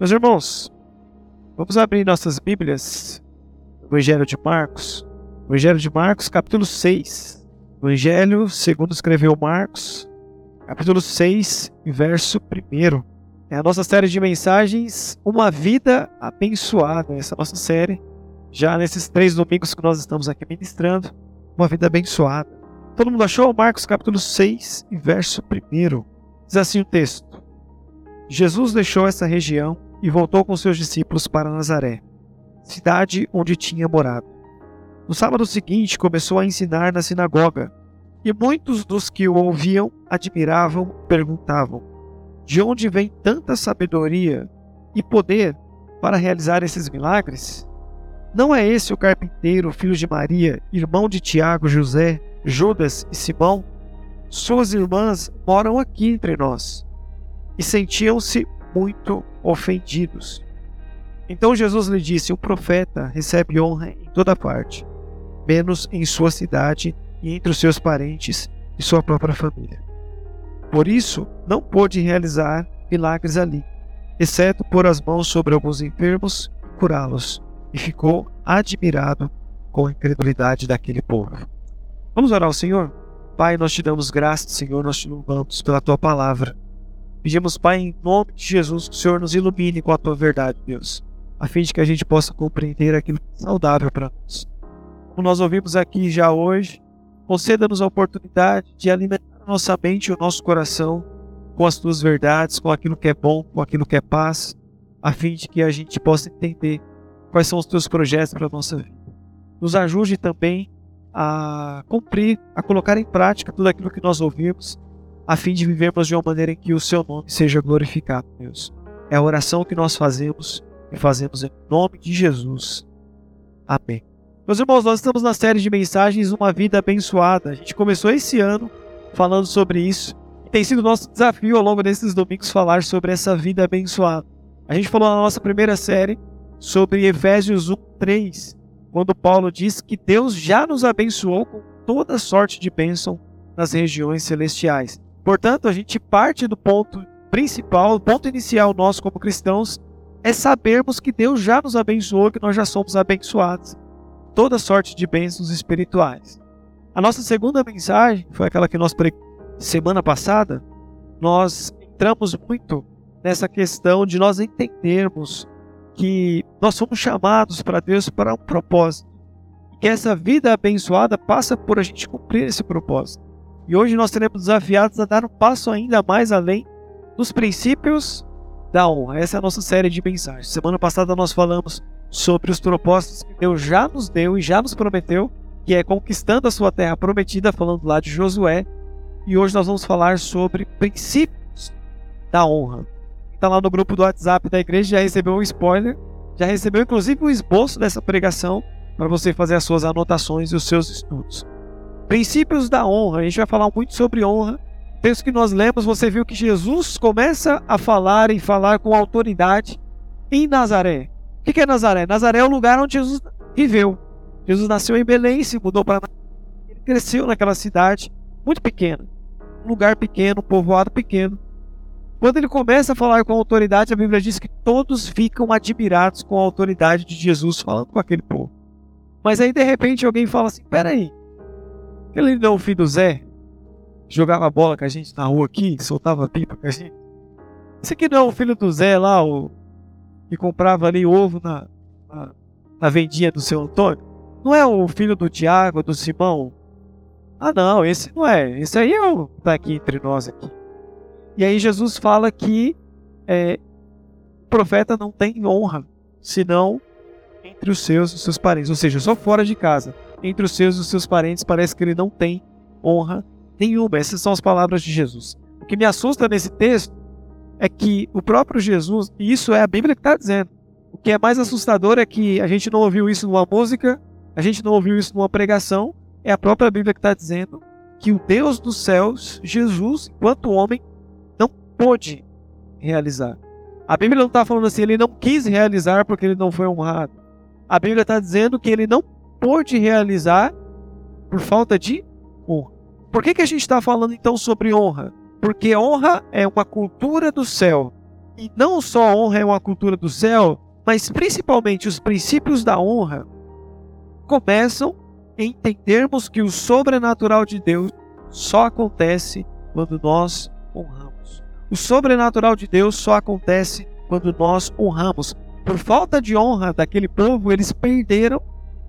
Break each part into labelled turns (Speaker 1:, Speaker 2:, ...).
Speaker 1: Meus irmãos, vamos abrir nossas Bíblias, Evangelho de Marcos, Evangelho de Marcos, capítulo 6. Evangelho, segundo escreveu Marcos, capítulo 6, verso 1. É a nossa série de mensagens, Uma Vida Abençoada. Essa é nossa série, já nesses três domingos que nós estamos aqui ministrando, Uma Vida Abençoada. Todo mundo achou? Marcos capítulo 6, verso 1. Diz assim o texto. Jesus deixou essa região e voltou com seus discípulos para Nazaré, cidade onde tinha morado. No sábado seguinte começou a ensinar na sinagoga, e muitos dos que o ouviam admiravam, perguntavam: De onde vem tanta sabedoria e poder para realizar esses milagres? Não é esse o carpinteiro, filho de Maria, irmão de Tiago, José, Judas e Simão? Suas irmãs moram aqui entre nós. E sentiam-se muito ofendidos. Então Jesus lhe disse: O profeta recebe honra em toda parte, menos em sua cidade e entre os seus parentes e sua própria família. Por isso, não pôde realizar milagres ali, exceto pôr as mãos sobre alguns enfermos e curá-los, e ficou admirado com a incredulidade daquele povo. Vamos orar ao Senhor? Pai, nós te damos graças, Senhor, nós te louvamos pela tua palavra. Pedimos, Pai, em nome de Jesus, que o Senhor nos ilumine com a tua verdade, Deus, a fim de que a gente possa compreender aquilo que é saudável para nós. Como nós ouvimos aqui já hoje, conceda-nos a oportunidade de alimentar nossa mente e o nosso coração com as tuas verdades, com aquilo que é bom, com aquilo que é paz, a fim de que a gente possa entender quais são os teus projetos para a nossa vida. Nos ajude também a cumprir, a colocar em prática tudo aquilo que nós ouvimos, a fim de vivermos de uma maneira em que o seu nome seja glorificado, Deus. É a oração que nós fazemos e fazemos em nome de Jesus. Amém. Meus irmãos, nós estamos na série de mensagens Uma Vida Abençoada. A gente começou esse ano falando sobre isso e tem sido nosso desafio ao longo desses domingos falar sobre essa vida abençoada. A gente falou na nossa primeira série sobre Efésios 1, 3, quando Paulo diz que Deus já nos abençoou com toda sorte de bênção nas regiões celestiais. Portanto, a gente parte do ponto principal, o ponto inicial nosso como cristãos, é sabermos que Deus já nos abençoou, que nós já somos abençoados. Toda sorte de bênçãos espirituais. A nossa segunda mensagem foi aquela que nós semana passada. Nós entramos muito nessa questão de nós entendermos que nós somos chamados para Deus para um propósito. E que essa vida abençoada passa por a gente cumprir esse propósito. E hoje nós seremos desafiados a dar um passo ainda mais além dos princípios da honra. Essa é a nossa série de mensagens. Semana passada nós falamos sobre os propósitos que Deus já nos deu e já nos prometeu, que é conquistando a sua terra prometida, falando lá de Josué. E hoje nós vamos falar sobre princípios da honra está lá no grupo do WhatsApp da igreja já recebeu um spoiler, já recebeu inclusive um esboço dessa pregação para você fazer as suas anotações e os seus estudos. Princípios da honra, a gente vai falar muito sobre honra. Texto que nós lemos, você viu que Jesus começa a falar e falar com autoridade em Nazaré. O que é Nazaré? Nazaré é o lugar onde Jesus viveu. Jesus nasceu em Belém, se mudou para ele cresceu naquela cidade muito pequena, um lugar pequeno, um povoado pequeno. Quando ele começa a falar com autoridade, a Bíblia diz que todos ficam admirados com a autoridade de Jesus falando com aquele povo. Mas aí de repente alguém fala assim: peraí, ele não é o filho do Zé? Jogava bola com a gente na rua aqui, soltava pipa com a gente. Esse aqui não é o filho do Zé lá, o que comprava ali ovo na, na, na vendinha do seu Antônio? Não é o filho do Tiago, do Simão? Ah não, esse não é. Esse aí é o que tá aqui entre nós aqui. E aí Jesus fala que é, o profeta não tem honra, senão entre os seus e os seus parentes, ou seja, só fora de casa. Entre os seus e os seus parentes parece que ele não tem honra nenhuma. Essas são as palavras de Jesus. O que me assusta nesse texto é que o próprio Jesus, e isso é a Bíblia que está dizendo, o que é mais assustador é que a gente não ouviu isso numa música, a gente não ouviu isso numa pregação, é a própria Bíblia que está dizendo que o Deus dos céus, Jesus, enquanto homem, pôde realizar. A Bíblia não está falando assim, ele não quis realizar porque ele não foi honrado. A Bíblia está dizendo que ele não pôde realizar por falta de honra. Por que, que a gente está falando então sobre honra? Porque honra é uma cultura do céu. E não só honra é uma cultura do céu, mas principalmente os princípios da honra começam em entendermos que o sobrenatural de Deus só acontece quando nós honramos. O sobrenatural de Deus só acontece quando nós honramos. Por falta de honra daquele povo, eles perderam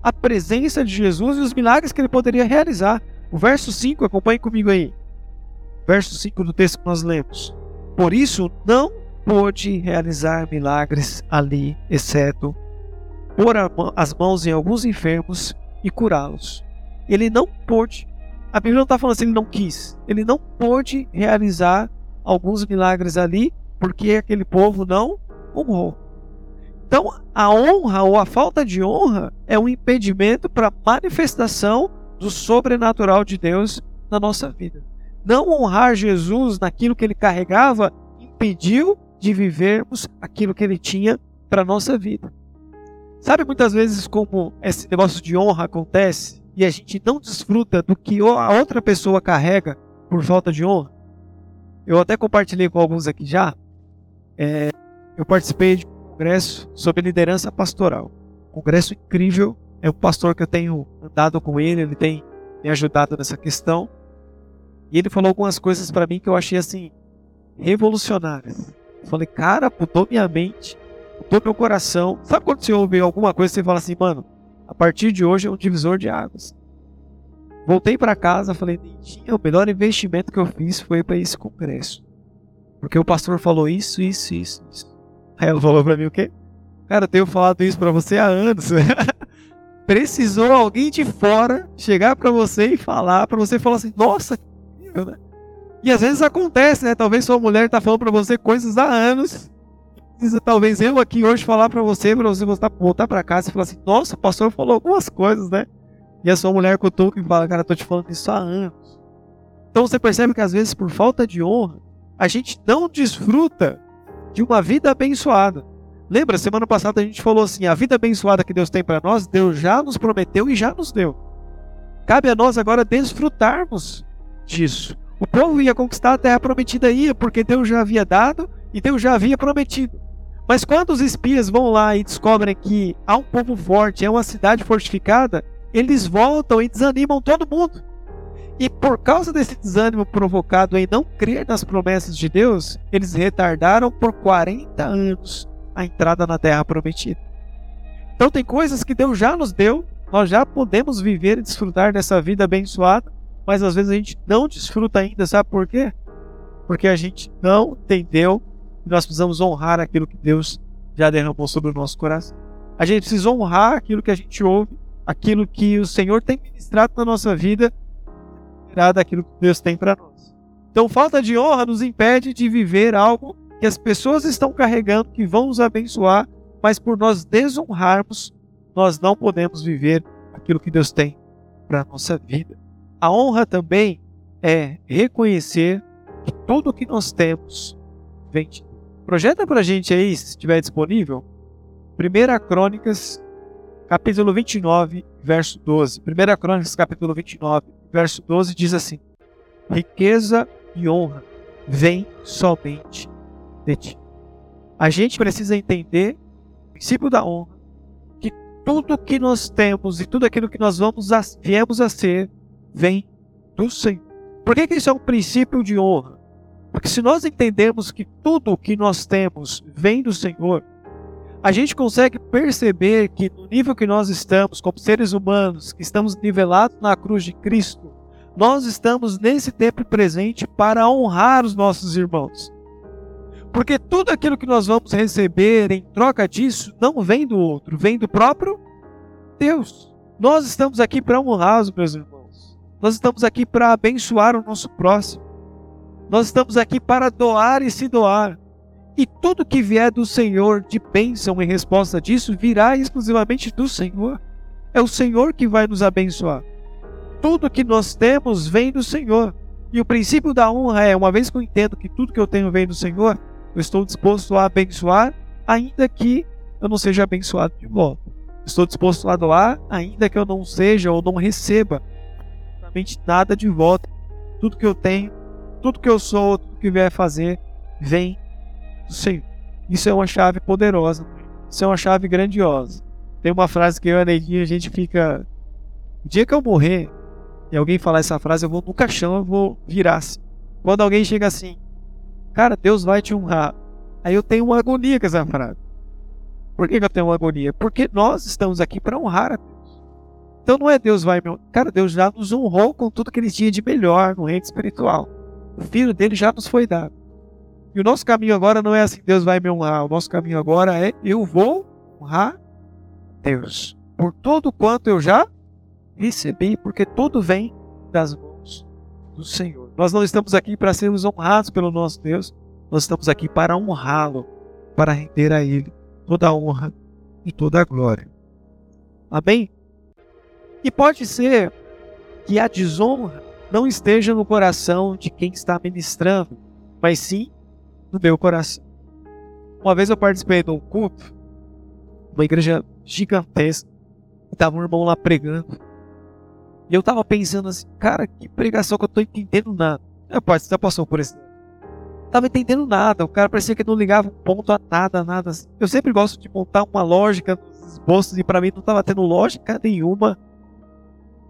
Speaker 1: a presença de Jesus e os milagres que ele poderia realizar. O verso 5, acompanhe comigo aí. Verso 5 do texto que nós lemos. Por isso, não pôde realizar milagres ali, exceto pôr as mãos em alguns enfermos e curá-los. Ele não pôde. A Bíblia não está falando assim, ele não quis. Ele não pôde realizar alguns milagres ali porque aquele povo não honrou. Então, a honra ou a falta de honra é um impedimento para a manifestação do sobrenatural de Deus na nossa vida. Não honrar Jesus naquilo que ele carregava impediu de vivermos aquilo que ele tinha para nossa vida. Sabe muitas vezes como esse negócio de honra acontece e a gente não desfruta do que a outra pessoa carrega por falta de honra? Eu até compartilhei com alguns aqui já. É, eu participei de congresso sobre liderança pastoral. Congresso incrível. É um pastor que eu tenho andado com ele, ele tem me ajudado nessa questão. E ele falou algumas coisas para mim que eu achei assim revolucionárias. Falei, cara, mudou minha mente, mudou meu coração. Sabe quando você ouve alguma coisa e você fala assim, mano, a partir de hoje é um divisor de águas. Voltei para casa, falei, o melhor investimento que eu fiz foi para esse congresso. Porque o pastor falou isso, isso, isso, isso. Aí ela falou para mim o quê? Cara, eu tenho falado isso para você há anos. Precisou alguém de fora chegar para você e falar, para você falar assim, nossa, né? E às vezes acontece, né? Talvez sua mulher tá falando para você coisas há anos. Talvez eu aqui hoje falar para você, para você voltar para casa e falar assim: Nossa, o pastor falou algumas coisas, né? E a sua mulher cutuca e fala: Cara, tô te falando isso há anos. Então você percebe que às vezes, por falta de honra, a gente não desfruta de uma vida abençoada. Lembra, semana passada a gente falou assim: a vida abençoada que Deus tem para nós, Deus já nos prometeu e já nos deu. Cabe a nós agora desfrutarmos disso. O povo ia conquistar a terra prometida, ia, porque Deus já havia dado e Deus já havia prometido. Mas quando os espias vão lá e descobrem que há um povo forte, é uma cidade fortificada, eles voltam e desanimam todo mundo. E por causa desse desânimo provocado em não crer nas promessas de Deus, eles retardaram por 40 anos a entrada na terra prometida. Então tem coisas que Deus já nos deu, nós já podemos viver e desfrutar dessa vida abençoada, mas às vezes a gente não desfruta ainda, sabe por quê? Porque a gente não entendeu que nós precisamos honrar aquilo que Deus já derramou sobre o nosso coração. A gente precisa honrar aquilo que a gente ouve, aquilo que o Senhor tem ministrado na nossa vida, daquilo que Deus tem para nós. Então, falta de honra nos impede de viver algo que as pessoas estão carregando, que vão nos abençoar, mas por nós desonrarmos, nós não podemos viver aquilo que Deus tem para nossa vida. A honra também é reconhecer que tudo que nós temos vem de Deus. Projeta para a gente aí, se estiver disponível, 1 Crônicas, capítulo 29, verso 12. 1 Crônicas, capítulo 29, verso 12 diz assim: Riqueza e honra vêm somente de ti. A gente precisa entender o princípio da honra, que tudo que nós temos e tudo aquilo que nós vamos a, viemos a ser vem do Senhor. Por que, que isso é um princípio de honra? Porque se nós entendermos que tudo o que nós temos vem do Senhor, a gente consegue perceber que no nível que nós estamos, como seres humanos, que estamos nivelados na cruz de Cristo, nós estamos nesse tempo presente para honrar os nossos irmãos. Porque tudo aquilo que nós vamos receber em troca disso não vem do outro, vem do próprio Deus. Nós estamos aqui para honrar os meus irmãos. Nós estamos aqui para abençoar o nosso próximo. Nós estamos aqui para doar e se doar. E tudo que vier do Senhor de bênção em resposta disso virá exclusivamente do Senhor. É o Senhor que vai nos abençoar. Tudo que nós temos vem do Senhor. E o princípio da honra é: uma vez que eu entendo que tudo que eu tenho vem do Senhor, eu estou disposto a abençoar, ainda que eu não seja abençoado de volta. Estou disposto a doar, ainda que eu não seja ou não receba absolutamente nada de volta. Tudo que eu tenho, tudo que eu sou, tudo que vier fazer, vem Senhor. Isso é uma chave poderosa. Isso é uma chave grandiosa. Tem uma frase que eu e a a gente fica. O dia que eu morrer e alguém falar essa frase, eu vou no caixão, eu vou virar assim. Quando alguém chega assim, cara, Deus vai te honrar. Aí eu tenho uma agonia com essa frase. Por que, eu tenho uma agonia? Porque nós estamos aqui para honrar a Deus. Então não é Deus vai me. Cara, Deus já nos honrou com tudo que ele tinha de melhor no reino espiritual. O filho dele já nos foi dado. E o nosso caminho agora não é assim, Deus vai me honrar. O nosso caminho agora é eu vou honrar Deus. Por todo quanto eu já recebi, porque tudo vem das mãos do Senhor. Nós não estamos aqui para sermos honrados pelo nosso Deus, nós estamos aqui para honrá-lo, para render a Ele toda a honra e toda a glória. Amém? E pode ser que a desonra não esteja no coração de quem está ministrando, mas sim no meu coração. Uma vez eu participei de um culto, uma igreja gigantesca, estava um irmão lá pregando. E eu estava pensando assim, cara, que pregação que eu estou entendendo nada. Pai, você já passou por isso? Tava entendendo nada, o cara parecia que não ligava um ponto a nada, nada. Assim. Eu sempre gosto de montar uma lógica nos esboços e para mim não estava tendo lógica nenhuma.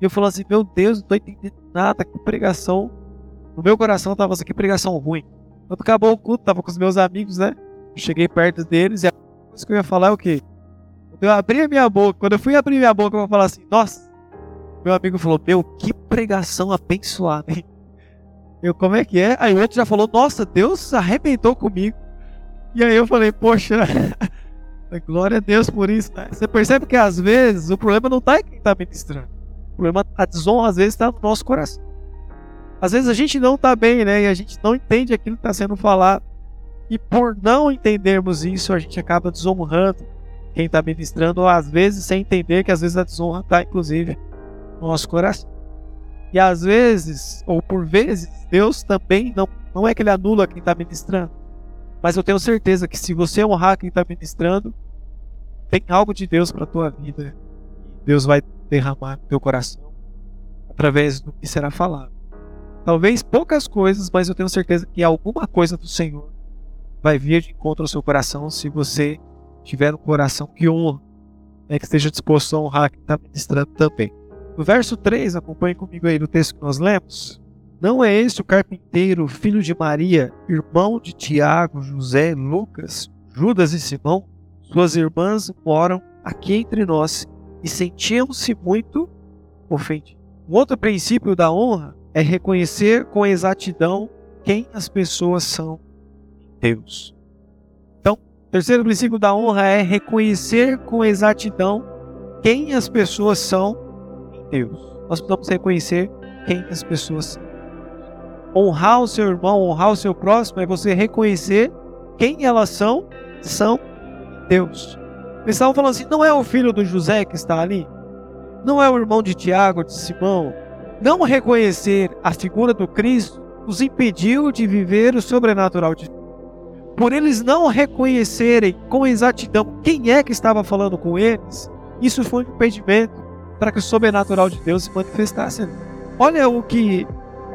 Speaker 1: E eu falo assim, meu Deus, não estou entendendo nada, que pregação. No meu coração tava assim, que pregação ruim. Quando acabou o culto, tava com os meus amigos, né? Cheguei perto deles e a coisa que eu ia falar é o quê? Quando eu abri a minha boca, quando eu fui abrir minha boca, vou falar assim, nossa, meu amigo falou, meu, que pregação abençoada, hein? Eu, como é que é? Aí o outro já falou, nossa, Deus arrebentou comigo. E aí eu falei, poxa, glória a Deus por isso, né? Você percebe que às vezes o problema não está em quem está ministrando. O problema, a desonra às vezes está no nosso coração. Às vezes a gente não está bem, né? E a gente não entende aquilo que está sendo falado. E por não entendermos isso, a gente acaba desonrando quem está ministrando, ou às vezes sem entender que às vezes a desonra está, inclusive, no nosso coração. E às vezes, ou por vezes, Deus também não, não é que ele anula quem está ministrando. Mas eu tenho certeza que se você honrar quem está ministrando, tem algo de Deus para a tua vida. Deus vai derramar no teu coração através do que será falado. Talvez poucas coisas, mas eu tenho certeza que alguma coisa do Senhor vai vir de encontro ao seu coração se você tiver um coração que honra, né, que esteja disposto a honrar quem está ministrando também. No verso 3, acompanhe comigo aí no texto que nós lemos. Não é este o carpinteiro, filho de Maria, irmão de Tiago, José, Lucas, Judas e Simão? Suas irmãs moram aqui entre nós e sentiam-se muito ofendidos. Um outro princípio da honra é reconhecer com exatidão quem as pessoas são Deus. Então, terceiro princípio da honra é reconhecer com exatidão quem as pessoas são Deus. Nós precisamos reconhecer quem as pessoas são. Honrar o seu irmão, honrar o seu próximo é você reconhecer quem elas são, são Deus. Eles estavam falando assim: não é o filho do José que está ali? Não é o irmão de Tiago, de Simão? Não reconhecer a figura do Cristo os impediu de viver o sobrenatural de Deus. Por eles não reconhecerem com exatidão quem é que estava falando com eles, isso foi um impedimento para que o sobrenatural de Deus se manifestasse. Olha o que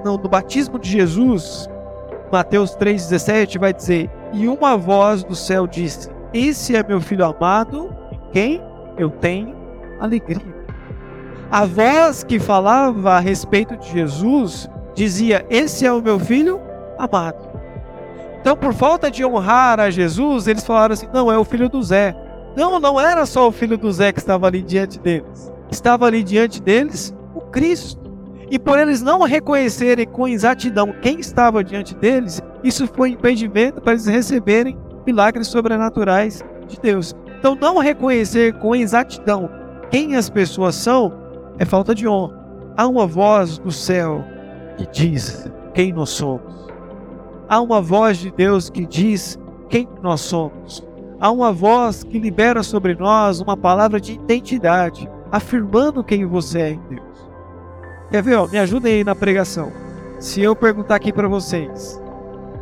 Speaker 1: no, no batismo de Jesus, Mateus 3,17 vai dizer: E uma voz do céu disse: esse é meu filho amado, em quem eu tenho alegria. A voz que falava a respeito de Jesus dizia: Esse é o meu filho amado. Então, por falta de honrar a Jesus, eles falaram assim: Não, é o filho do Zé. Não, não era só o filho do Zé que estava ali diante deles. Estava ali diante deles o Cristo. E por eles não reconhecerem com exatidão quem estava diante deles, isso foi impedimento para eles receberem milagres sobrenaturais de Deus. Então, não reconhecer com exatidão quem as pessoas são é falta de honra. Há uma voz do céu que diz quem nós somos. Há uma voz de Deus que diz quem nós somos. Há uma voz que libera sobre nós uma palavra de identidade, afirmando quem você é em Deus. Quer ver? Ó, me ajudem aí na pregação. Se eu perguntar aqui para vocês,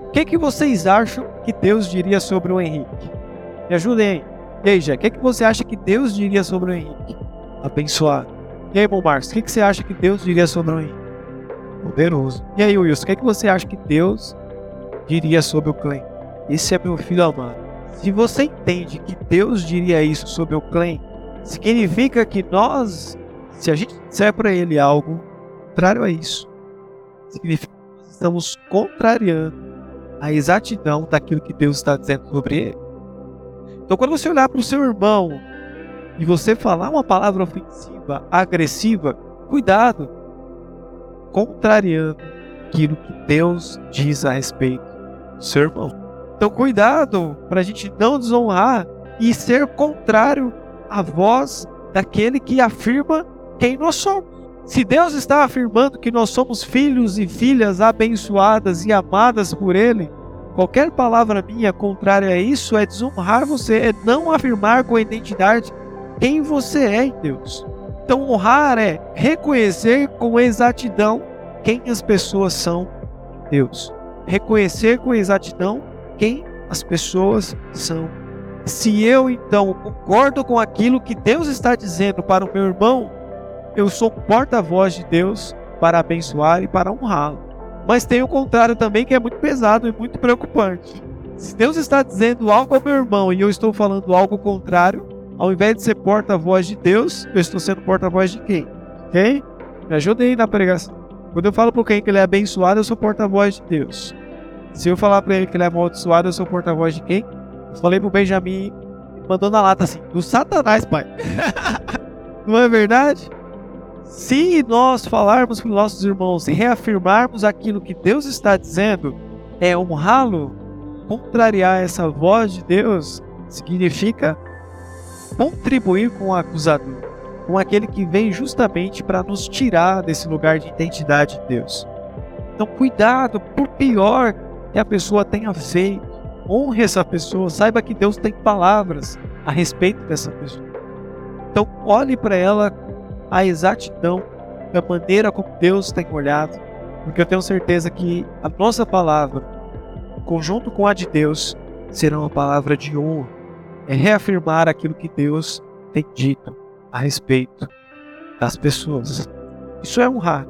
Speaker 1: o que, que vocês acham que Deus diria sobre o Henrique? Me ajudem aí. Jé, o que, que você acha que Deus diria sobre o Henrique? Abençoado. E aí, bom Marcos, o que, que você acha que Deus diria sobre o Henrique? Poderoso. E aí, Wilson, o que, que você acha que Deus diria sobre o Clem? Esse é meu filho amado. Se você entende que Deus diria isso sobre o Clem, significa que nós, se a gente disser para ele algo contrário a isso, significa que nós estamos contrariando a exatidão daquilo que Deus está dizendo sobre ele. Então, quando você olhar para o seu irmão e você falar uma palavra ofensiva, agressiva, cuidado, contrariando aquilo que Deus diz a respeito do seu irmão. Então, cuidado para a gente não desonrar e ser contrário à voz daquele que afirma quem nós somos. Se Deus está afirmando que nós somos filhos e filhas abençoadas e amadas por Ele, qualquer palavra minha contrária a isso é desonrar você, é não afirmar com a identidade quem você é em Deus. Então, honrar é reconhecer com exatidão quem as pessoas são em Deus. Reconhecer com exatidão quem as pessoas são. Se eu então concordo com aquilo que Deus está dizendo para o meu irmão, eu sou porta-voz de Deus para abençoar e para honrá-lo. Mas tem o contrário também que é muito pesado e muito preocupante. Se Deus está dizendo algo ao meu irmão e eu estou falando algo contrário, ao invés de ser porta-voz de Deus, eu estou sendo porta-voz de quem? Quem? Me ajude aí na pregação. Quando eu falo para quem que ele é abençoado, eu sou porta-voz de Deus. Se eu falar para ele que ele é amaldiçoado, eu sou porta-voz de quem? Eu falei pro Benjamin, mandou na lata assim, do Satanás, pai. Não é verdade? Se nós falarmos os nossos irmãos e reafirmarmos aquilo que Deus está dizendo, é honrá-lo, contrariar essa voz de Deus, significa contribuir com o acusador, com aquele que vem justamente para nos tirar desse lugar de identidade de Deus. Então, cuidado, por pior que a pessoa tenha feito, honre essa pessoa, saiba que Deus tem palavras a respeito dessa pessoa. Então, olhe para ela a exatidão da maneira como Deus tem olhado, porque eu tenho certeza que a nossa palavra, conjunto com a de Deus, será uma palavra de honra. É reafirmar aquilo que Deus tem dito a respeito das pessoas. Isso é honrar.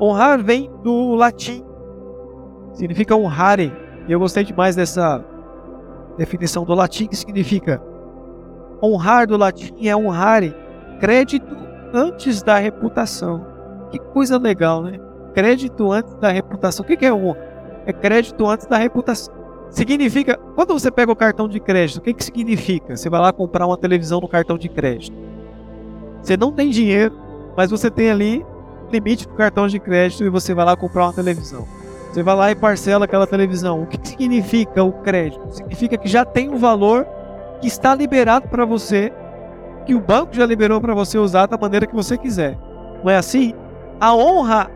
Speaker 1: Honrar vem do latim, significa honrare. E eu gostei demais dessa definição do latim, que significa honrar do latim é honrare, crédito antes da reputação. Que coisa legal, né? Crédito antes da reputação. O que é honra? É crédito antes da reputação. Significa, quando você pega o cartão de crédito, o que, que significa? Você vai lá comprar uma televisão no cartão de crédito. Você não tem dinheiro, mas você tem ali limite do cartão de crédito e você vai lá comprar uma televisão. Você vai lá e parcela aquela televisão. O que, que significa o crédito? Significa que já tem um valor que está liberado para você que o banco já liberou para você usar da maneira que você quiser. Não é assim? A honra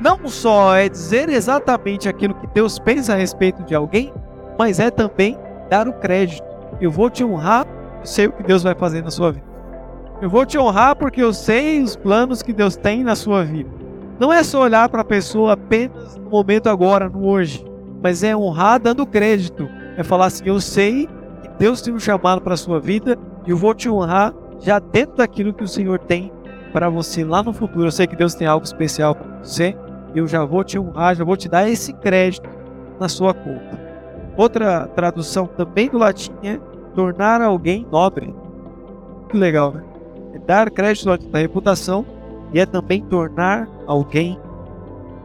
Speaker 1: não só é dizer exatamente aquilo que Deus pensa a respeito de alguém, mas é também dar o crédito. Eu vou te honrar, eu sei o que Deus vai fazer na sua vida. Eu vou te honrar porque eu sei os planos que Deus tem na sua vida. Não é só olhar para a pessoa apenas no momento agora, no hoje, mas é honrar dando crédito. É falar assim: eu sei que Deus tem um chamado para a sua vida e eu vou te honrar já dentro daquilo que o Senhor tem para você lá no futuro. Eu sei que Deus tem algo especial para você. Eu já vou te honrar, já vou te dar esse crédito na sua conta. Outra tradução também do latim é tornar alguém nobre. Que legal, né? É dar crédito na reputação e é também tornar alguém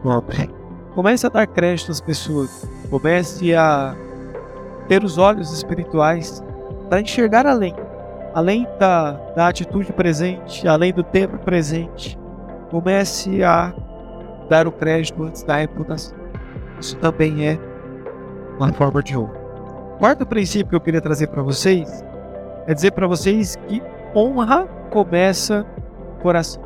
Speaker 1: nobre. Comece a dar crédito às pessoas. Comece a ter os olhos espirituais para enxergar além além da, da atitude presente, além do tempo presente, comece a dar o crédito antes da reputação. Isso também é uma forma de honra. Quarto princípio que eu queria trazer para vocês é dizer para vocês que honra começa no coração.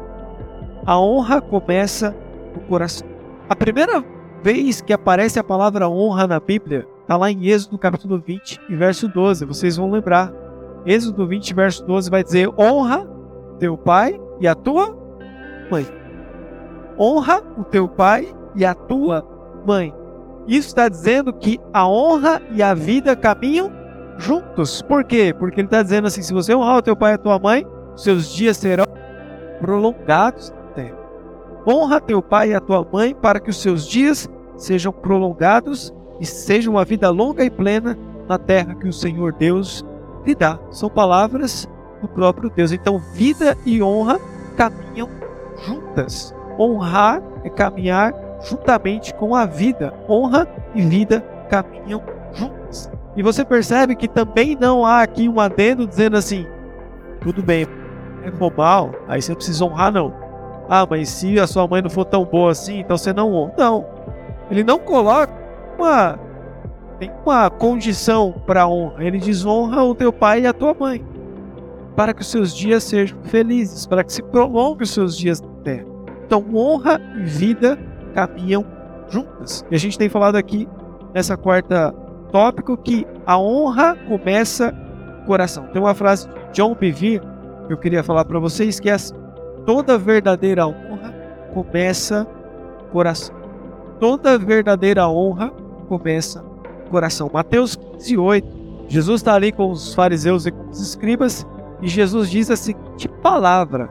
Speaker 1: A honra começa no coração. A primeira vez que aparece a palavra honra na Bíblia está lá em Êxodo capítulo 20 e verso 12. Vocês vão lembrar. Êxodo 20, verso 12 vai dizer: honra teu pai e a tua mãe. Honra o teu pai e a tua mãe. Isso está dizendo que a honra e a vida caminham juntos. Por quê? Porque ele está dizendo assim: se você honrar o teu pai e a tua mãe, seus dias serão prolongados na terra. Honra teu pai e a tua mãe para que os seus dias sejam prolongados e seja uma vida longa e plena na terra que o Senhor Deus lhe dá. São palavras do próprio Deus. Então, vida e honra caminham juntas. Honrar é caminhar juntamente com a vida. Honra e vida caminham juntas. E você percebe que também não há aqui um adendo dizendo assim: tudo bem, é mal, aí você precisa honrar, não. Ah, mas se a sua mãe não for tão boa assim, então você não honra. Não. Ele não coloca uma, tem uma condição para honra. Ele diz: honra o teu pai e a tua mãe, para que os seus dias sejam felizes, para que se prolongue os seus dias na terra. Então, honra e vida caminham juntas. E a gente tem falado aqui nessa quarta tópico que a honra começa no coração. Tem uma frase de John Bevere que eu queria falar para vocês que é assim, toda verdadeira honra começa no coração. Toda verdadeira honra começa no coração. Mateus 15, 8. Jesus está ali com os fariseus e com os escribas e Jesus diz a seguinte palavra,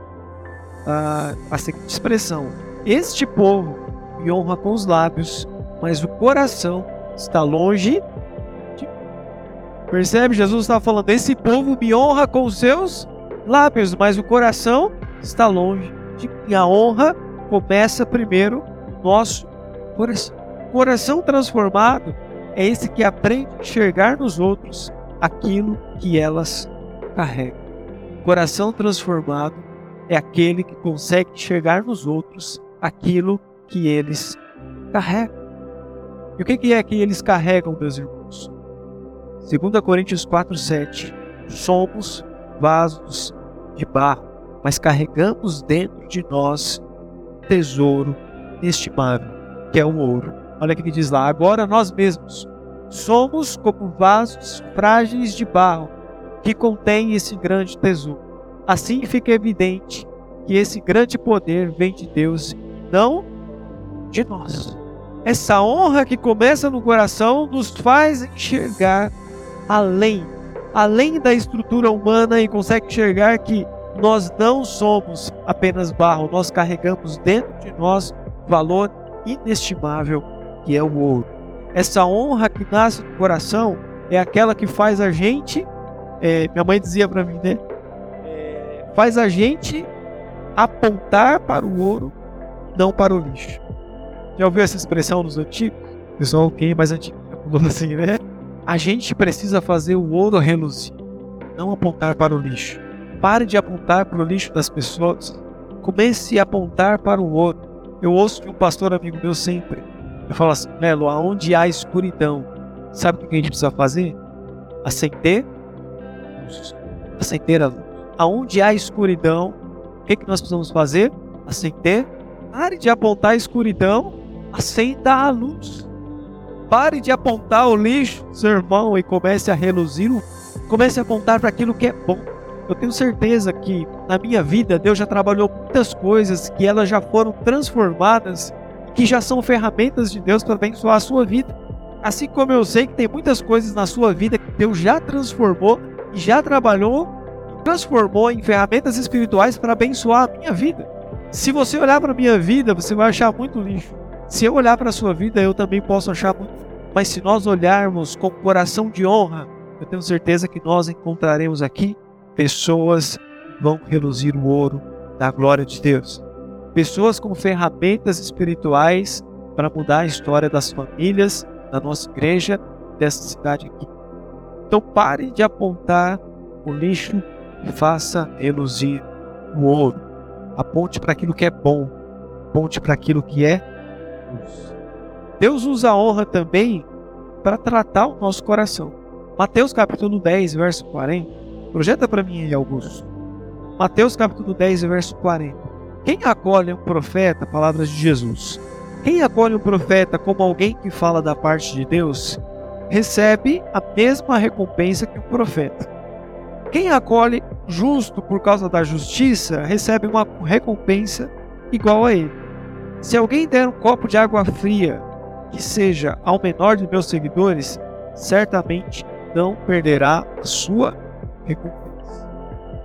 Speaker 1: a, a seguinte expressão: Este povo me honra com os lábios, mas o coração está longe de Percebe? Jesus está falando: Esse povo me honra com os seus lábios, mas o coração está longe de mim. A honra começa primeiro no nosso coração. Coração transformado é esse que aprende a enxergar nos outros aquilo que elas carregam. Coração transformado é aquele que consegue enxergar nos outros aquilo que eles carregam. E o que é que eles carregam, meus irmãos? 2 Coríntios 4,7 Somos vasos de barro, mas carregamos dentro de nós tesouro inestimável, que é o ouro. Olha o que diz lá: agora nós mesmos somos como vasos frágeis de barro que contém esse grande tesouro. Assim fica evidente que esse grande poder vem de Deus, não de nós. Essa honra que começa no coração nos faz enxergar além, além da estrutura humana e consegue enxergar que nós não somos apenas barro, nós carregamos dentro de nós valor inestimável que é o ouro. Essa honra que nasce no coração é aquela que faz a gente, é, minha mãe dizia para mim, né? É, faz a gente apontar para o ouro, não para o lixo. Já ouviu essa expressão nos antigos? Pessoal, quem é mais antigo falou assim, né? A gente precisa fazer o ouro reluzir, não apontar para o lixo. Pare de apontar para o lixo das pessoas. Comece a apontar para o ouro. Eu ouço de um pastor amigo meu sempre. Eu falo assim, Melo, aonde há escuridão, sabe o que a gente precisa fazer? Acender acender a luz. Aonde há escuridão, o que, que nós precisamos fazer? Acender. Pare de apontar a escuridão acenda a luz. Pare de apontar o lixo, seu irmão, e comece a reluzir, comece a apontar para aquilo que é bom. Eu tenho certeza que na minha vida Deus já trabalhou muitas coisas que elas já foram transformadas, que já são ferramentas de Deus para abençoar a sua vida. Assim como eu sei que tem muitas coisas na sua vida que Deus já transformou já trabalhou, transformou em ferramentas espirituais para abençoar a minha vida. Se você olhar para a minha vida, você vai achar muito lixo. Se eu olhar para a sua vida, eu também posso achar muito. Mas se nós olharmos com coração de honra, eu tenho certeza que nós encontraremos aqui pessoas que vão reluzir o ouro da glória de Deus. Pessoas com ferramentas espirituais para mudar a história das famílias, da nossa igreja, dessa cidade aqui. Então pare de apontar o lixo e faça reluzir o ouro. Aponte para aquilo que é bom, aponte para aquilo que é Deus usa a honra também para tratar o nosso coração. Mateus capítulo 10, verso 40. Projeta para mim aí, Augusto. Mateus capítulo 10, verso 40. Quem acolhe um profeta, palavras de Jesus, quem acolhe um profeta como alguém que fala da parte de Deus, recebe a mesma recompensa que o profeta. Quem acolhe justo por causa da justiça, recebe uma recompensa igual a ele. Se alguém der um copo de água fria que seja ao menor de meus seguidores, certamente não perderá a sua recompensa.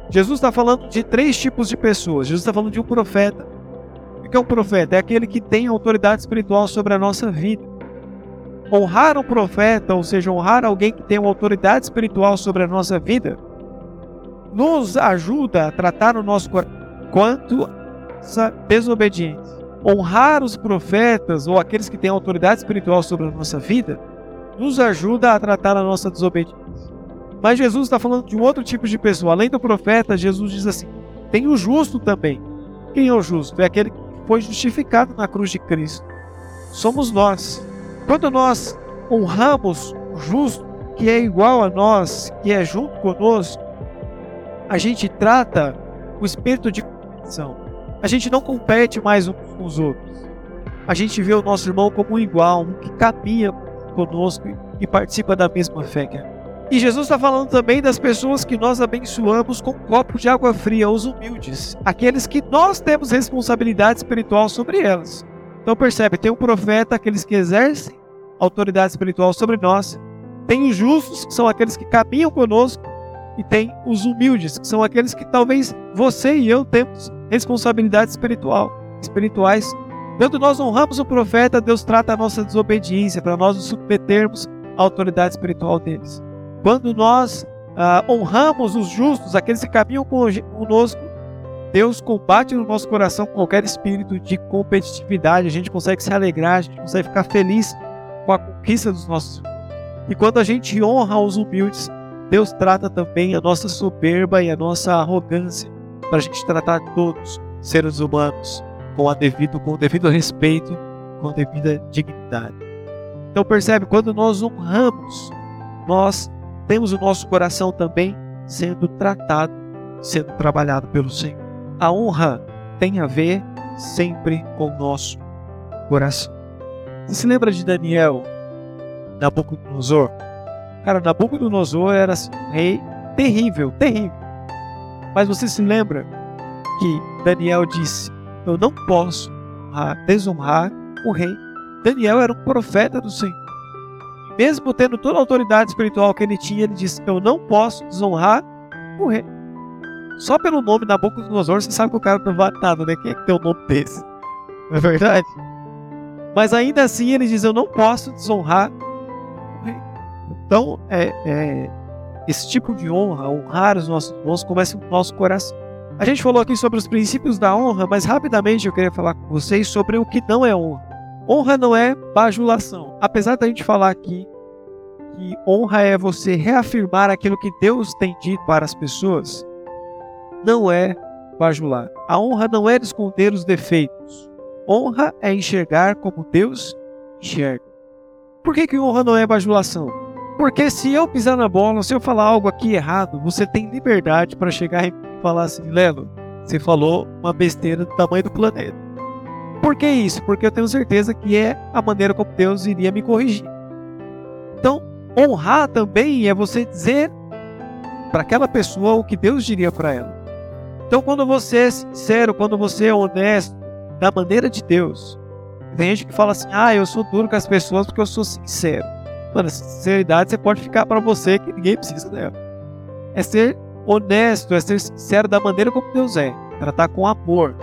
Speaker 1: Jesus está falando de três tipos de pessoas. Jesus está falando de um profeta. O que é um profeta? É aquele que tem autoridade espiritual sobre a nossa vida. honrar um profeta, ou seja, honrar alguém que tem uma autoridade espiritual sobre a nossa vida, nos ajuda a tratar o nosso coração quanto essa desobediência. Honrar os profetas ou aqueles que têm autoridade espiritual sobre a nossa vida nos ajuda a tratar a nossa desobediência. Mas Jesus está falando de um outro tipo de pessoa. Além do profeta, Jesus diz assim: tem o justo também. Quem é o justo? É aquele que foi justificado na cruz de Cristo. Somos nós. Quando nós honramos o justo, que é igual a nós, que é junto conosco, a gente trata o espírito de competição. A gente não compete mais uns com os outros. A gente vê o nosso irmão como um igual, um que caminha conosco e participa da mesma fé e Jesus está falando também das pessoas que nós abençoamos com um copo de água fria, os humildes, aqueles que nós temos responsabilidade espiritual sobre elas. Então percebe, tem um profeta, aqueles que exercem autoridade espiritual sobre nós, tem os justos, que são aqueles que caminham conosco, e tem os humildes, que são aqueles que talvez você e eu temos responsabilidade espiritual, espirituais. Quando nós honramos o profeta, Deus trata a nossa desobediência para nós nos submetermos à autoridade espiritual deles. Quando nós ah, honramos os justos, aqueles que caminham conosco, Deus combate no nosso coração qualquer espírito de competitividade. A gente consegue se alegrar, a gente consegue ficar feliz com a conquista dos nossos. E quando a gente honra os humildes, Deus trata também a nossa soberba e a nossa arrogância para a gente tratar todos seres humanos com, a devido, com o devido respeito, com a devida dignidade. Então percebe, quando nós honramos, nós temos o nosso coração também sendo tratado, sendo trabalhado pelo Senhor. A honra tem a ver sempre com o nosso coração. Você se lembra de Daniel, Nabucodonosor? Cara, Nabucodonosor era assim, um rei terrível, terrível. Mas você se lembra que Daniel disse: Eu não posso desonrar o rei. Daniel era um profeta do Senhor. Mesmo tendo toda a autoridade espiritual que ele tinha, ele disse: Eu não posso desonrar o rei. Só pelo nome da boca do Nosor, você sabe que o cara não vale nada, né? Quem é que tem um nome desse? Não é verdade? Mas ainda assim ele diz: Eu não posso desonrar o rei. Então, é, é, esse tipo de honra, honrar os nossos irmãos, começa no nosso coração. A gente falou aqui sobre os princípios da honra, mas rapidamente eu queria falar com vocês sobre o que não é honra. Honra não é bajulação. Apesar da gente falar aqui que honra é você reafirmar aquilo que Deus tem dito para as pessoas, não é bajular. A honra não é esconder os defeitos. Honra é enxergar como Deus enxerga. Por que, que honra não é bajulação? Porque se eu pisar na bola, se eu falar algo aqui errado, você tem liberdade para chegar e falar assim, Lelo, você falou uma besteira do tamanho do planeta. Por que isso? Porque eu tenho certeza que é a maneira como Deus iria me corrigir. Então, honrar também é você dizer para aquela pessoa o que Deus diria para ela. Então, quando você é sincero, quando você é honesto, da maneira de Deus, tem gente que fala assim: ah, eu sou duro com as pessoas porque eu sou sincero. Mano, sinceridade você pode ficar para você que ninguém precisa dela. É ser honesto, é ser sincero da maneira como Deus é, tratar com amor,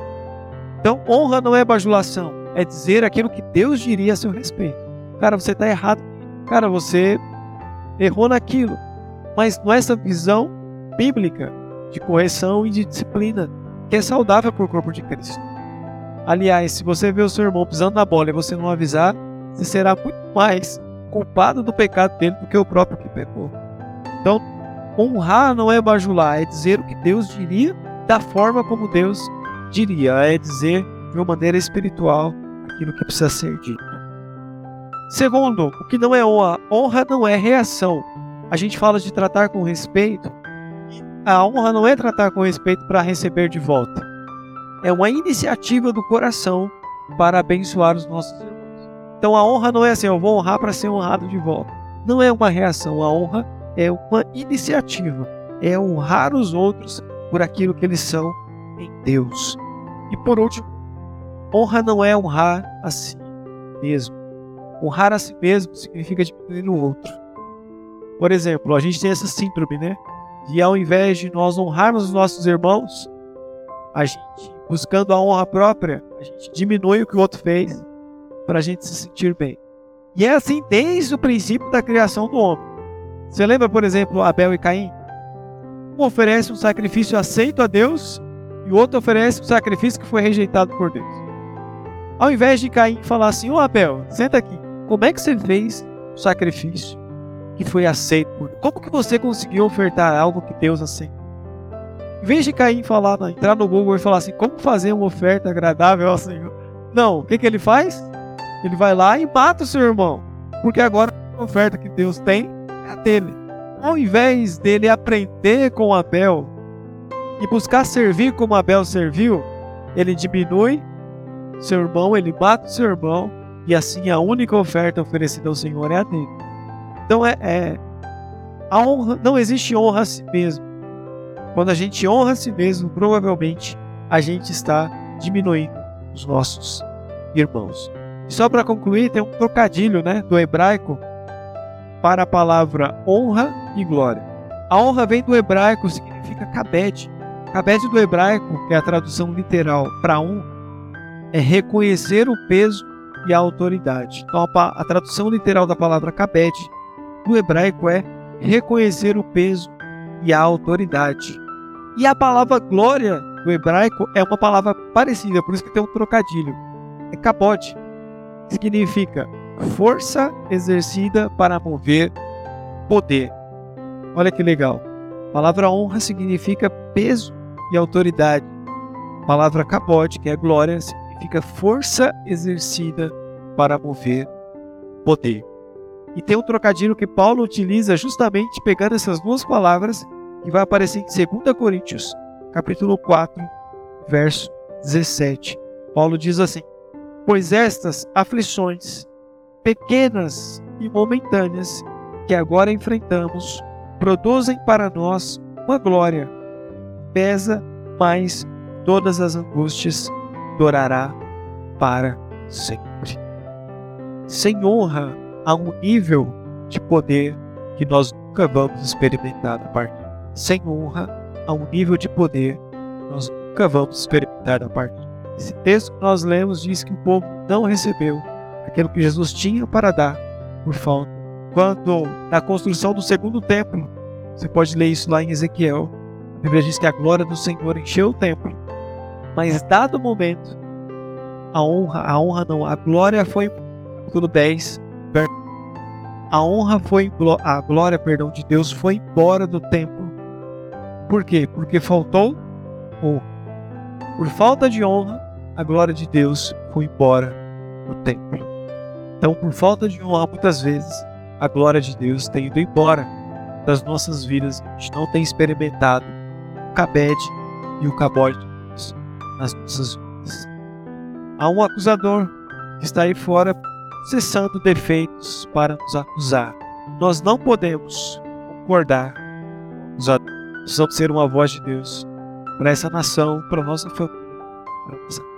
Speaker 1: então, honra não é bajulação, é dizer aquilo que Deus diria a seu respeito. Cara, você está errado. Cara, você errou naquilo. Mas não é essa visão bíblica de correção e de disciplina que é saudável para o corpo de Cristo. Aliás, se você vê o seu irmão pisando na bola e você não avisar, você será muito mais culpado do pecado dele do que o próprio que pecou. Então, honrar não é bajular, é dizer o que Deus diria da forma como Deus diria, é dizer de uma maneira espiritual aquilo que precisa ser dito. Segundo, o que não é honra? Honra não é reação. A gente fala de tratar com respeito. A honra não é tratar com respeito para receber de volta. É uma iniciativa do coração para abençoar os nossos. Então a honra não é assim, eu vou honrar para ser honrado de volta. Não é uma reação, a honra é uma iniciativa. É honrar os outros por aquilo que eles são em Deus. E por último, honra não é honrar a si mesmo. Honrar a si mesmo significa diminuir o outro. Por exemplo, a gente tem essa síndrome, né? De ao invés de nós honrarmos os nossos irmãos, a gente, buscando a honra própria, a gente diminui o que o outro fez para a gente se sentir bem. E é assim desde o princípio da criação do homem. Você lembra, por exemplo, Abel e Caim? Um oferece um sacrifício aceito a Deus e o outro oferece um sacrifício que foi rejeitado por Deus. Ao invés de Caim falar assim: Ô Abel, senta aqui, como é que você fez o sacrifício que foi aceito por Deus? Como que você conseguiu ofertar algo que Deus aceita? Em vez de Caim falar, entrar no Google e falar assim: como fazer uma oferta agradável ao Senhor? Não, o que, que ele faz? Ele vai lá e mata o seu irmão. Porque agora a oferta que Deus tem é a dele. Ao invés dele aprender com Abel e buscar servir como Abel serviu, ele diminui seu irmão, ele mata o seu irmão, e assim a única oferta oferecida ao Senhor é a dele. Então é, é a honra, não existe honra a si mesmo. Quando a gente honra a si mesmo, provavelmente a gente está diminuindo os nossos irmãos. Só para concluir, tem um trocadilho né, do hebraico para a palavra honra e glória. A honra vem do hebraico, significa kabed. Kabed do hebraico, que é a tradução literal para honra, é reconhecer o peso e a autoridade. Então, a, a tradução literal da palavra kabed do hebraico é reconhecer o peso e a autoridade. E a palavra glória do hebraico é uma palavra parecida, por isso que tem um trocadilho. É kabod, significa força exercida para mover poder. Olha que legal. A palavra honra significa peso e autoridade. A palavra kabod, que é glória, significa força exercida para mover poder. E tem um trocadilho que Paulo utiliza justamente pegando essas duas palavras que vai aparecer em 2 Coríntios, capítulo 4, verso 17. Paulo diz assim: Pois estas aflições, pequenas e momentâneas, que agora enfrentamos, produzem para nós uma glória, pesa mais todas as angústias, durará para sempre. Sem honra a um nível de poder que nós nunca vamos experimentar da parte. Sem honra a um nível de poder que nós nunca vamos experimentar da parte. Esse texto que nós lemos diz que o povo não recebeu aquilo que Jesus tinha para dar por falta. Quando na construção do segundo templo, você pode ler isso lá em Ezequiel, a Bíblia diz que a glória do Senhor encheu o templo. Mas dado o momento, a honra, a honra não, a glória foi capítulo 10, a honra foi a glória, perdão, de Deus foi embora do templo. Por quê? Porque faltou honra. Por falta de honra, a glória de Deus foi embora do templo. Então, por falta de honra, muitas vezes a glória de Deus tem ido embora das nossas vidas. A gente não tem experimentado o cabede e o cabode de Deus nas nossas vidas. Há um acusador que está aí fora cessando defeitos para nos acusar. Nós não podemos concordar. Precisamos ser uma voz de Deus para essa nação, para a nossa família, para a nossa.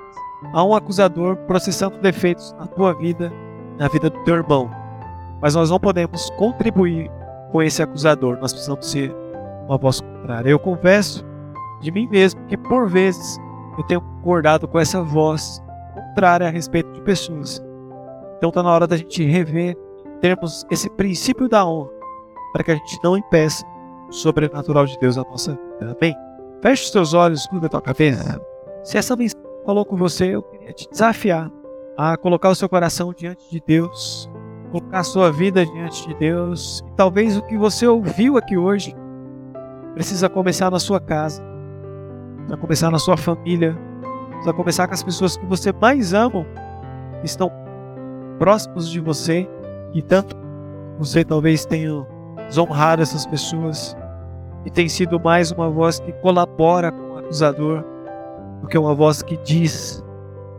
Speaker 1: Há um acusador processando defeitos na tua vida, na vida do teu irmão. Mas nós não podemos contribuir com esse acusador. Nós precisamos ser uma voz contrária. Eu confesso de mim mesmo que por vezes eu tenho concordado com essa voz contrária a respeito de pessoas então está na hora da gente rever, termos esse princípio da honra, para que a gente não impeça o sobrenatural de Deus na nossa vida. Amém? Feche os seus olhos, curva a tua cabeça. Se essa mensagem falou com você, eu queria te desafiar a colocar o seu coração diante de Deus, colocar a sua vida diante de Deus. E talvez o que você ouviu aqui hoje precisa começar na sua casa, precisa começar na sua família, precisa começar com as pessoas que você mais ama, que estão próximos de você e tanto você talvez tenha desonrado essas pessoas e tem sido mais uma voz que colabora com o acusador do que uma voz que diz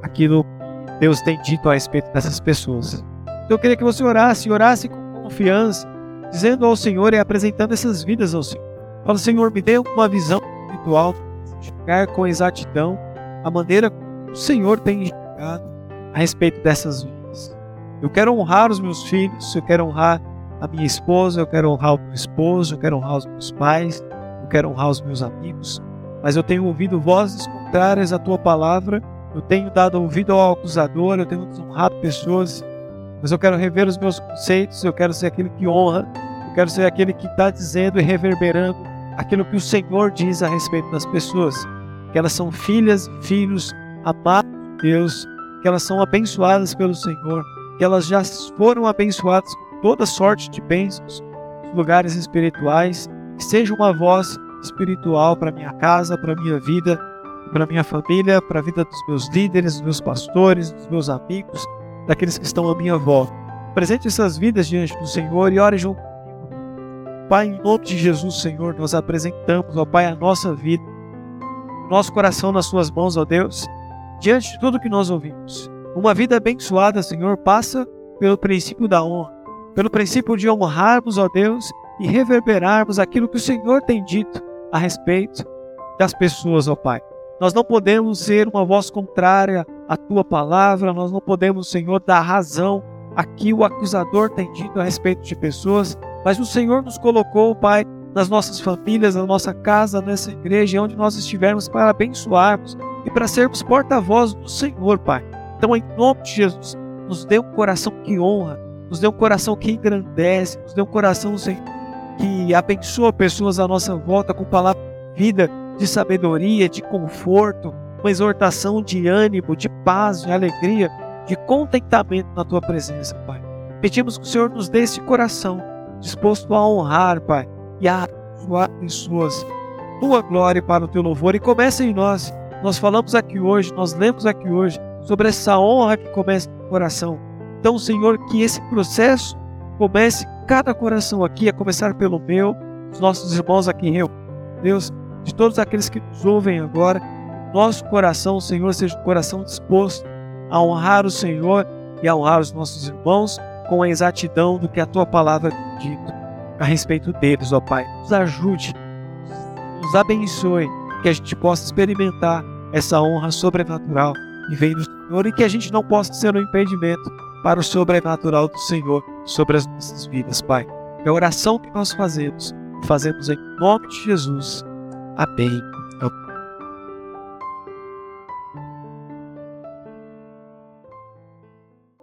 Speaker 1: aquilo que Deus tem dito a respeito dessas pessoas. Então eu queria que você orasse, orasse com confiança, dizendo ao Senhor e apresentando essas vidas ao Senhor. Fala, Senhor, me dê uma visão espiritual, enxergar com exatidão a maneira como o Senhor tem enxergado a respeito dessas vidas. Eu quero honrar os meus filhos, eu quero honrar a minha esposa, eu quero honrar o meu esposo, eu quero honrar os meus pais, eu quero honrar os meus amigos. Mas eu tenho ouvido vozes contrárias à tua palavra, eu tenho dado ouvido ao acusador, eu tenho desonrado pessoas, mas eu quero rever os meus conceitos, eu quero ser aquele que honra, eu quero ser aquele que está dizendo e reverberando aquilo que o Senhor diz a respeito das pessoas, que elas são filhas e filhos amados de Deus, que elas são abençoadas pelo Senhor, que elas já foram abençoadas com toda sorte de bênçãos lugares espirituais, que seja uma voz espiritual para minha casa, para minha vida, para minha família, para a vida dos meus líderes, dos meus pastores, dos meus amigos, daqueles que estão à minha volta. Presente essas vidas diante do Senhor e ore junto comigo. Pai, em nome de Jesus, Senhor, nós apresentamos, ó Pai, a nossa vida, nosso coração nas Suas mãos, ó Deus, diante de tudo que nós ouvimos. Uma vida abençoada, Senhor, passa pelo princípio da honra, pelo princípio de honrarmos, ó Deus, e reverberarmos aquilo que o Senhor tem dito a respeito das pessoas, ó Pai. Nós não podemos ser uma voz contrária à tua palavra, nós não podemos, Senhor, dar razão a que o acusador tem dito a respeito de pessoas, mas o Senhor nos colocou, Pai, nas nossas famílias, na nossa casa, nessa igreja, onde nós estivermos para abençoarmos e para sermos porta-voz do Senhor, Pai. Então, em nome de Jesus, nos dê um coração que honra, nos dê um coração que engrandece, nos dê um coração, Senhor, que abençoa pessoas à nossa volta com palavra de vida, de sabedoria, de conforto, uma exortação de ânimo, de paz, de alegria, de contentamento na tua presença, Pai. Pedimos que o Senhor nos dê esse coração disposto a honrar, Pai, e a abençoar pessoas. Tua glória para o teu louvor e comece em nós. Nós falamos aqui hoje, nós lemos aqui hoje sobre essa honra que começa no coração. Então, Senhor, que esse processo comece cada coração aqui, a começar pelo meu, os nossos irmãos aqui em Deus, de todos aqueles que nos ouvem agora, nosso coração, Senhor, seja um coração disposto a honrar o Senhor e a honrar os nossos irmãos com a exatidão do que a tua palavra diz a respeito deles, ó Pai. Nos ajude, nos abençoe, que a gente possa experimentar essa honra sobrenatural que vem do Senhor e que a gente não possa ser um impedimento para o sobrenatural do Senhor sobre as nossas vidas, Pai. É a oração que nós fazemos, fazemos em nome de Jesus. Amém.